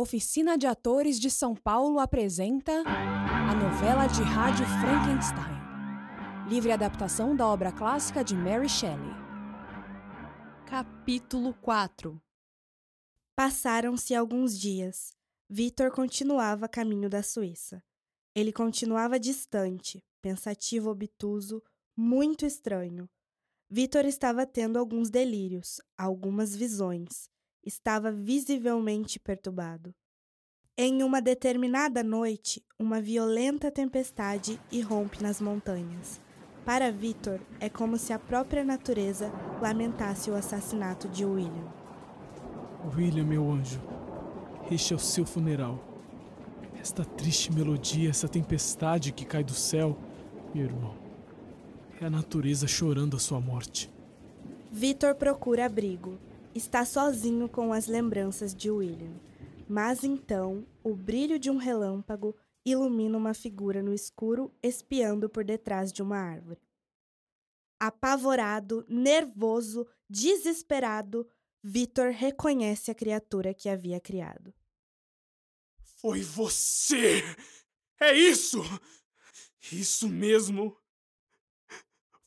Oficina de Atores de São Paulo apresenta a novela de rádio Frankenstein. Livre adaptação da obra clássica de Mary Shelley. Capítulo 4 Passaram-se alguns dias. Vitor continuava a caminho da Suíça. Ele continuava distante, pensativo, obtuso, muito estranho. Vitor estava tendo alguns delírios, algumas visões. Estava visivelmente perturbado. Em uma determinada noite, uma violenta tempestade irrompe nas montanhas. Para Vitor, é como se a própria natureza lamentasse o assassinato de William. William, meu anjo, este é o seu funeral. Esta triste melodia, essa tempestade que cai do céu, meu irmão, é a natureza chorando a sua morte. Vitor procura abrigo. Está sozinho com as lembranças de William. Mas então, o brilho de um relâmpago ilumina uma figura no escuro espiando por detrás de uma árvore. Apavorado, nervoso, desesperado, Vitor reconhece a criatura que havia criado. Foi você! É isso! Isso mesmo!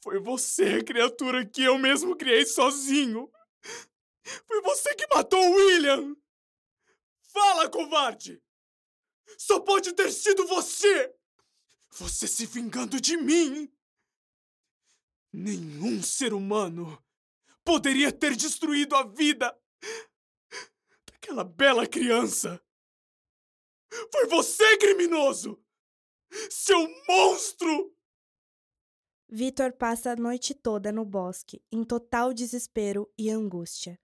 Foi você, criatura que eu mesmo criei sozinho! Foi você que matou o William! Fala, covarde! Só pode ter sido você! Você se vingando de mim! Nenhum ser humano poderia ter destruído a vida daquela bela criança! Foi você, criminoso! Seu monstro! Vitor passa a noite toda no bosque, em total desespero e angústia.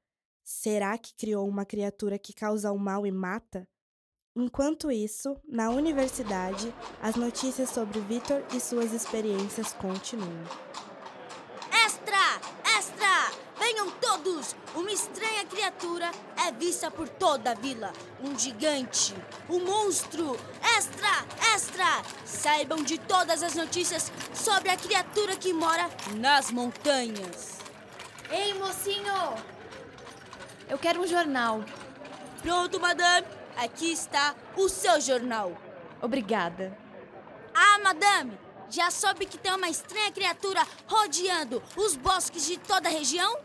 Será que criou uma criatura que causa o mal e mata? Enquanto isso, na universidade, as notícias sobre Vitor e suas experiências continuam. Extra! Extra! Venham todos! Uma estranha criatura é vista por toda a vila. Um gigante, um monstro. Extra! Extra! Saibam de todas as notícias sobre a criatura que mora nas montanhas. Ei, mocinho! Eu quero um jornal. Pronto, madame. Aqui está o seu jornal. Obrigada. Ah, madame! Já soube que tem uma estranha criatura rodeando os bosques de toda a região?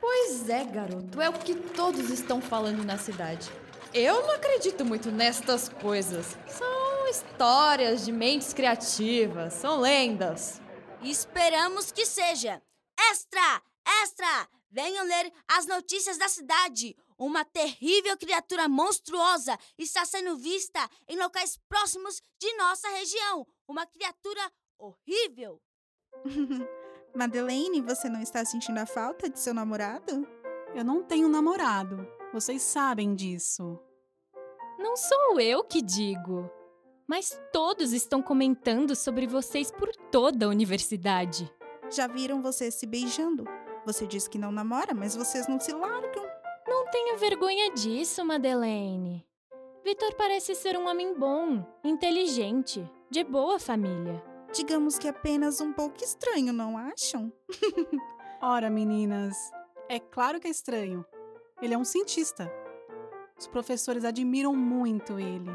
Pois é, garoto. É o que todos estão falando na cidade. Eu não acredito muito nestas coisas. São histórias de mentes criativas, são lendas. Esperamos que seja. Extra! Extra! Venham ler as notícias da cidade. Uma terrível criatura monstruosa está sendo vista em locais próximos de nossa região. Uma criatura horrível. Madeleine, você não está sentindo a falta de seu namorado? Eu não tenho namorado. Vocês sabem disso. Não sou eu que digo. Mas todos estão comentando sobre vocês por toda a universidade. Já viram vocês se beijando? Você diz que não namora, mas vocês não se largam. Não tenha vergonha disso, Madeleine. Vitor parece ser um homem bom, inteligente, de boa família. Digamos que apenas um pouco estranho, não acham? Ora, meninas, é claro que é estranho. Ele é um cientista. Os professores admiram muito ele.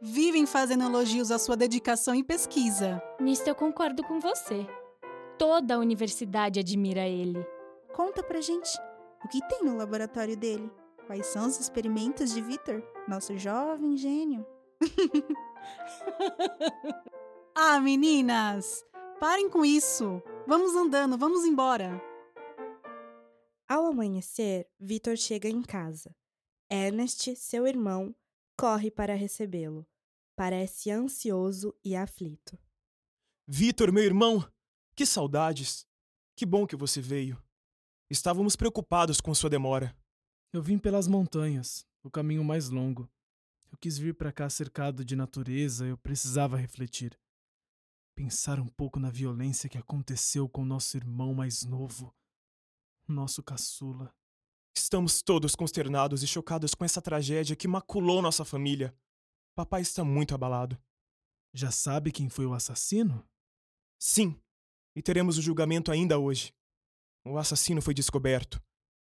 Vivem fazendo elogios à sua dedicação e pesquisa. Nisso eu concordo com você. Toda a universidade admira ele. Conta pra gente, o que tem no laboratório dele? Quais são os experimentos de Victor, nosso jovem gênio? ah, meninas! Parem com isso! Vamos andando, vamos embora! Ao amanhecer, Victor chega em casa. Ernest, seu irmão, corre para recebê-lo. Parece ansioso e aflito. Vitor, meu irmão! Que saudades! Que bom que você veio. Estávamos preocupados com sua demora. Eu vim pelas montanhas, o caminho mais longo. Eu quis vir para cá cercado de natureza, eu precisava refletir. Pensar um pouco na violência que aconteceu com nosso irmão mais novo, nosso caçula. Estamos todos consternados e chocados com essa tragédia que maculou nossa família. Papai está muito abalado. Já sabe quem foi o assassino? Sim, e teremos o julgamento ainda hoje. O assassino foi descoberto.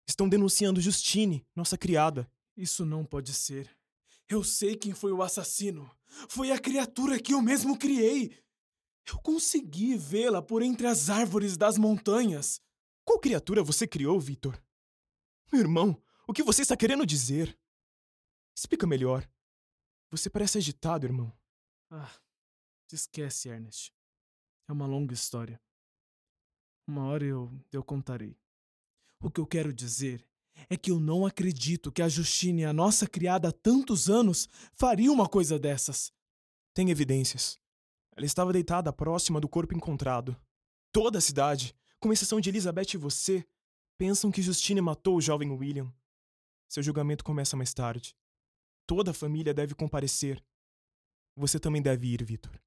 Estão denunciando Justine, nossa criada. Isso não pode ser. Eu sei quem foi o assassino. Foi a criatura que eu mesmo criei. Eu consegui vê-la por entre as árvores das montanhas. Qual criatura você criou, Vitor? Meu irmão, o que você está querendo dizer? Explica melhor. Você parece agitado, irmão. Ah, esquece, Ernest. É uma longa história. Uma hora eu, eu contarei. O que eu quero dizer é que eu não acredito que a Justine, a nossa criada há tantos anos, faria uma coisa dessas. Tem evidências. Ela estava deitada próxima do corpo encontrado. Toda a cidade, com exceção de Elizabeth e você, pensam que Justine matou o jovem William. Seu julgamento começa mais tarde. Toda a família deve comparecer. Você também deve ir, Vitor.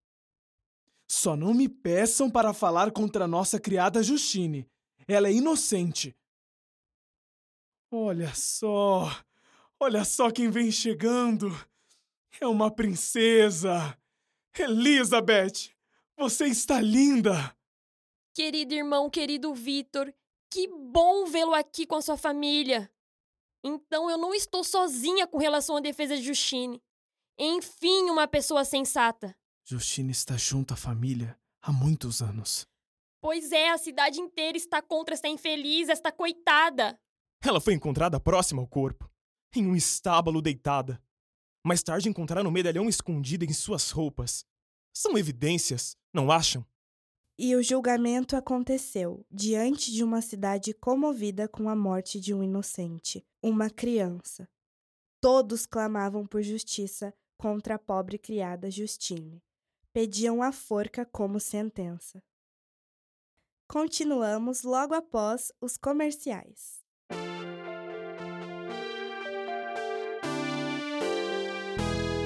Só não me peçam para falar contra nossa criada Justine. Ela é inocente. Olha só! Olha só quem vem chegando! É uma princesa! Elizabeth! Você está linda! Querido irmão, querido Vitor, que bom vê-lo aqui com a sua família! Então eu não estou sozinha com relação à defesa de Justine. Enfim, uma pessoa sensata. Justine está junto à família há muitos anos. Pois é, a cidade inteira está contra esta infeliz, esta coitada. Ela foi encontrada próxima ao corpo, em um estábulo deitada. Mais tarde encontraram um medalhão escondido em suas roupas. São evidências, não acham? E o julgamento aconteceu diante de uma cidade comovida com a morte de um inocente, uma criança. Todos clamavam por justiça contra a pobre criada Justine. Pediam a forca como sentença. Continuamos logo após os comerciais.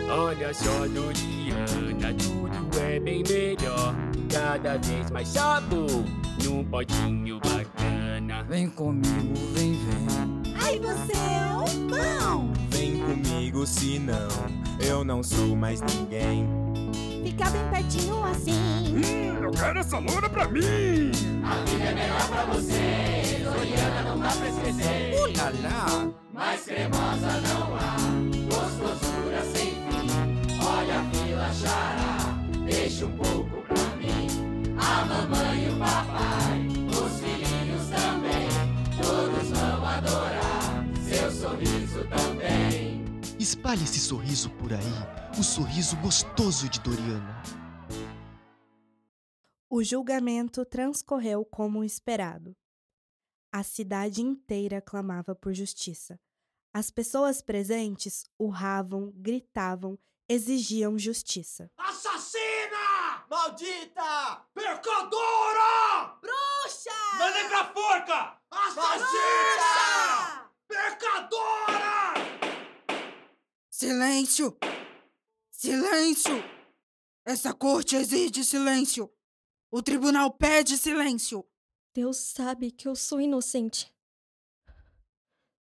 Olha só, Doriana, tudo é bem melhor. Cada vez mais sabor num potinho bacana. Vem comigo, vem, vem. Ai, você é um pão! Vem comigo, senão eu não sou mais ninguém. Fica bem pertinho assim. Hum, eu quero essa loura pra mim! A vida é melhor pra você, Doriana não dá pra esquecer. Ulala! Mais cremosa não Espalhe esse sorriso por aí, o sorriso gostoso de Doriana. O julgamento transcorreu como esperado. A cidade inteira clamava por justiça. As pessoas presentes urravam, gritavam, exigiam justiça. Assassina! Maldita! Pecadora! Bruxa! Mandem pra forca! Assassina! Pecadora! Silêncio! Silêncio! Essa corte exige silêncio! O tribunal pede silêncio! Deus sabe que eu sou inocente.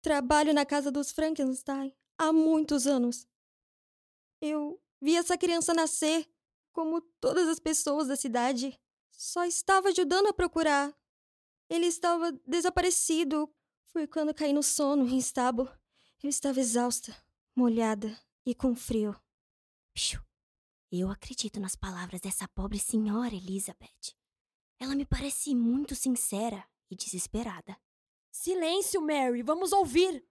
Trabalho na casa dos Frankenstein há muitos anos. Eu vi essa criança nascer, como todas as pessoas da cidade. Só estava ajudando a procurar. Ele estava desaparecido. Foi quando caí no sono em estábulo. Eu estava exausta, molhada e com frio. Eu acredito nas palavras dessa pobre senhora Elizabeth. Ela me parece muito sincera e desesperada. Silêncio, Mary, vamos ouvir!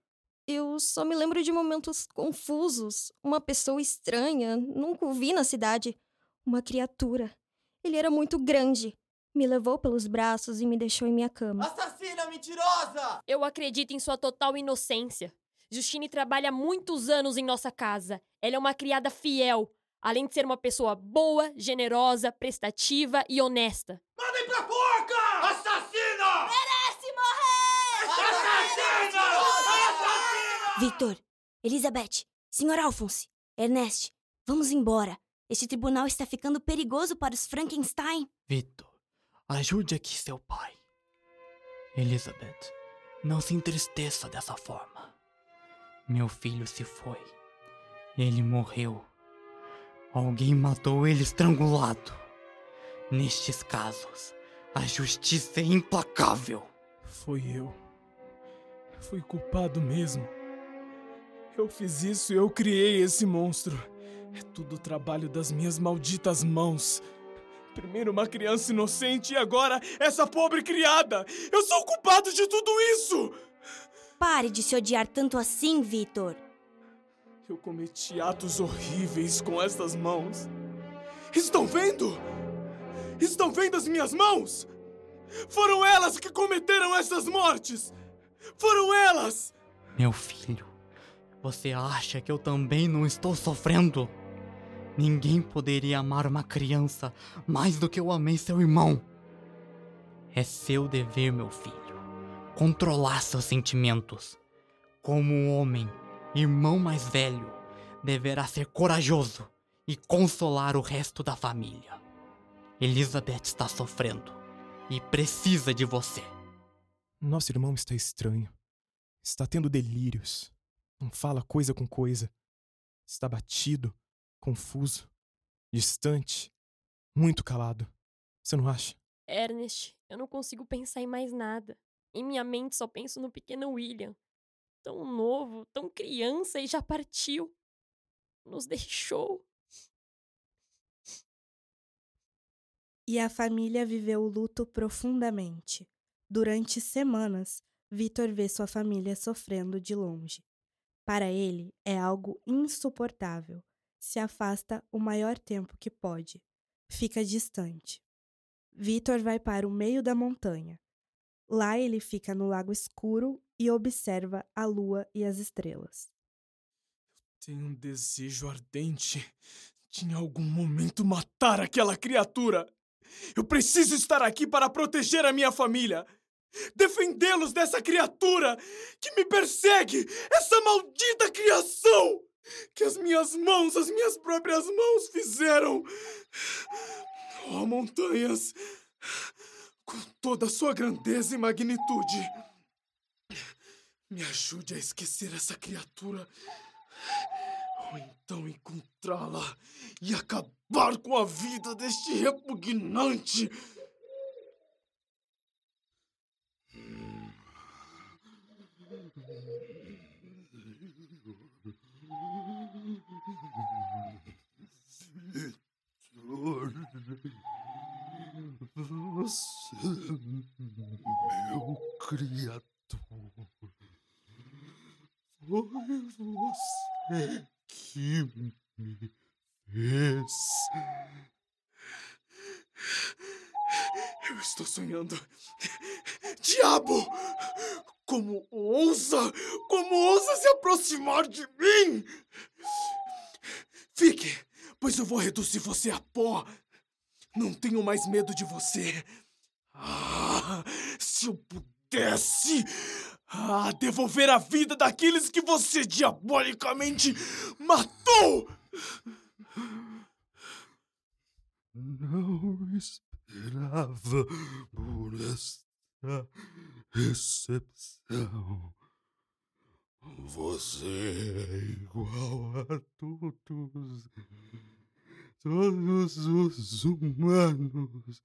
Eu só me lembro de momentos confusos. Uma pessoa estranha, nunca o vi na cidade. Uma criatura. Ele era muito grande. Me levou pelos braços e me deixou em minha cama. Assassina mentirosa! Eu acredito em sua total inocência. Justine trabalha há muitos anos em nossa casa. Ela é uma criada fiel, além de ser uma pessoa boa, generosa, prestativa e honesta. Mandem pra forca! Assassina! Merece morrer! Assassina! Assassina! Victor, Elizabeth, Sr. Alphonse, Ernest, vamos embora. Este tribunal está ficando perigoso para os Frankenstein. Vitor, ajude aqui seu pai. Elizabeth, não se entristeça dessa forma. Meu filho se foi. Ele morreu. Alguém matou ele estrangulado. Nestes casos, a justiça é implacável. Foi eu. Fui culpado mesmo. Eu fiz isso e eu criei esse monstro. É tudo trabalho das minhas malditas mãos. Primeiro uma criança inocente e agora essa pobre criada! Eu sou culpado de tudo isso! Pare de se odiar tanto assim, Vitor. Eu cometi atos horríveis com estas mãos. Estão vendo? Estão vendo as minhas mãos? Foram elas que cometeram essas mortes! Foram elas! Meu filho, você acha que eu também não estou sofrendo? Ninguém poderia amar uma criança mais do que eu amei seu irmão. É seu dever, meu filho, controlar seus sentimentos. Como um homem, irmão mais velho, deverá ser corajoso e consolar o resto da família. Elizabeth está sofrendo e precisa de você. Nosso irmão está estranho. Está tendo delírios. Não fala coisa com coisa. Está batido confuso, distante, muito calado. Você não acha? Ernest, eu não consigo pensar em mais nada. Em minha mente só penso no pequeno William. Tão novo, tão criança e já partiu. Nos deixou. E a família viveu o luto profundamente. Durante semanas, Vitor vê sua família sofrendo de longe. Para ele, é algo insuportável se afasta o maior tempo que pode. Fica distante. Vitor vai para o meio da montanha. Lá ele fica no lago escuro e observa a lua e as estrelas. Tenho um desejo ardente de em algum momento matar aquela criatura. Eu preciso estar aqui para proteger a minha família. Defendê-los dessa criatura que me persegue, essa maldita criação! que as minhas mãos, as minhas próprias mãos fizeram. Oh, montanhas, toda a sua grandeza e magnitude, me ajude a esquecer essa criatura. Ou então encontrá-la e acabar com a vida deste repugnante. Vitor, você, meu criador, foi você que me fez. Eu estou sonhando. Diabo! Como ousa! Como ousa se aproximar de mim? Fique, pois eu vou reduzir você a pó. Não tenho mais medo de você. Ah, se eu pudesse ah, devolver a vida daqueles que você diabolicamente matou! Não esperava por esta recepção. Você é igual a todos, todos os humanos.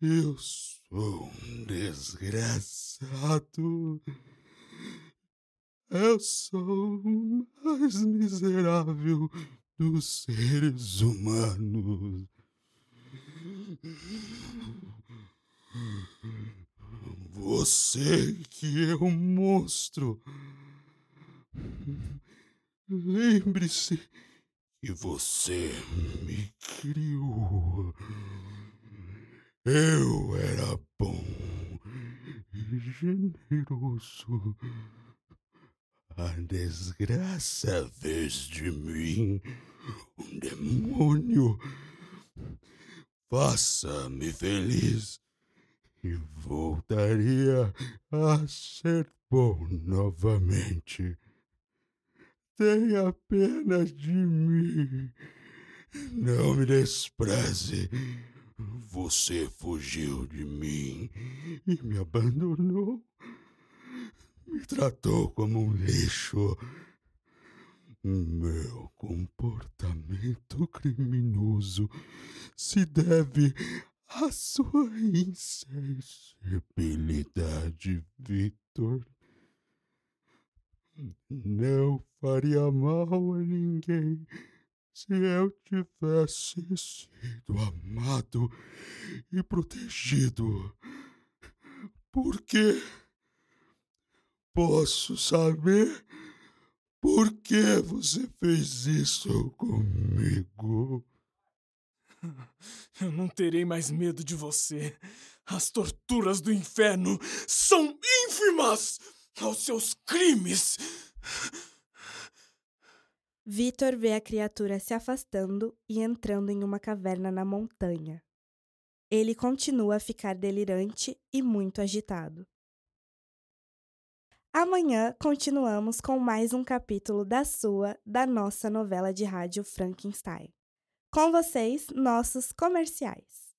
Eu sou um desgraçado. Eu sou o mais miserável dos seres humanos. Você que é um monstro. Lembre-se que você me criou. Eu era bom e generoso. A desgraça fez de mim um demônio. Faça-me feliz e voltaria a ser bom novamente. Tenha pena de mim. Não me despreze. Você fugiu de mim e me abandonou. Me tratou como um lixo. Meu comportamento criminoso se deve à sua insensibilidade, Victor. Não faria mal a ninguém se eu tivesse sido amado e protegido. Por quê? Posso saber por que você fez isso comigo? Eu não terei mais medo de você. As torturas do inferno são ínfimas aos seus crimes. Vitor vê a criatura se afastando e entrando em uma caverna na montanha. Ele continua a ficar delirante e muito agitado. Amanhã continuamos com mais um capítulo da sua, da nossa novela de rádio Frankenstein. Com vocês, nossos comerciais.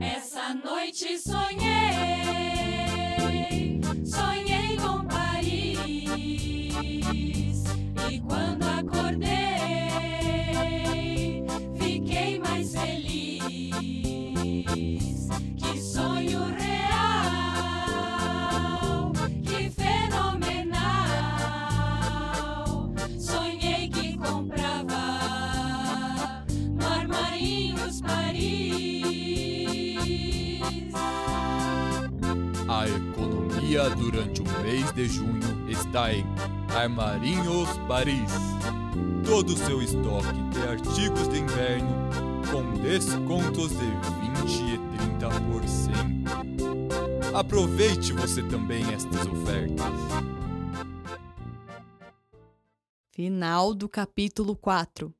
Essa noite sonhei, quando acordei, fiquei mais feliz. Que sonho real, que fenomenal. Sonhei que comprava no Armarinhos Paris. A economia durante o mês de junho está em Armarinhos Paris. Todo o seu estoque de artigos de inverno com descontos de 20 e 30%. Aproveite você também estas ofertas. Final do capítulo 4.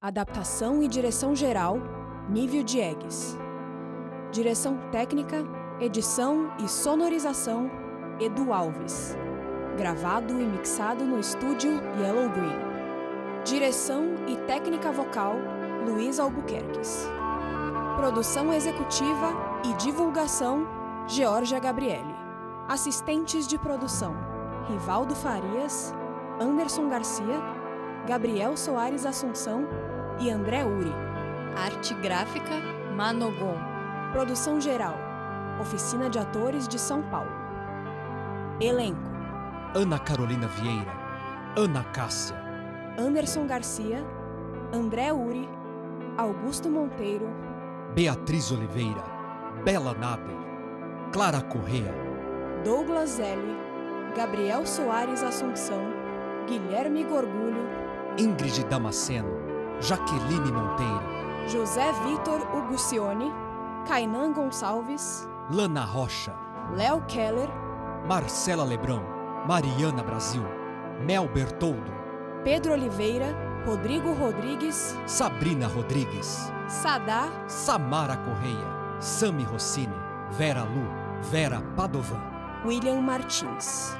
Adaptação e direção geral, Nível Diegues. Direção técnica, edição e sonorização, Edu Alves. Gravado e mixado no estúdio Yellow Green. Direção e técnica vocal, Luiz Albuquerques. Produção executiva e divulgação, Georgia Gabriele. Assistentes de produção, Rivaldo Farias, Anderson Garcia, Gabriel Soares Assunção e André Uri. Arte gráfica, Manogon. Produção geral, Oficina de Atores de São Paulo. Elenco: Ana Carolina Vieira, Ana Cássia, Anderson Garcia, André Uri, Augusto Monteiro, Beatriz Oliveira, Bela Nader, Clara Correa, Douglas Zelli, Gabriel Soares Assunção, Guilherme Gorgulho, Ingrid Damasceno, Jaqueline Monteiro, José Vitor Ugucione, Kainan Gonçalves, Lana Rocha, Léo Keller, Marcela Lebrão, Mariana Brasil, Mel Bertoldo, Pedro Oliveira, Rodrigo Rodrigues, Sabrina Rodrigues, Sadá, Samara Correia, Sami Rossini, Vera Lu, Vera Padovan, William Martins.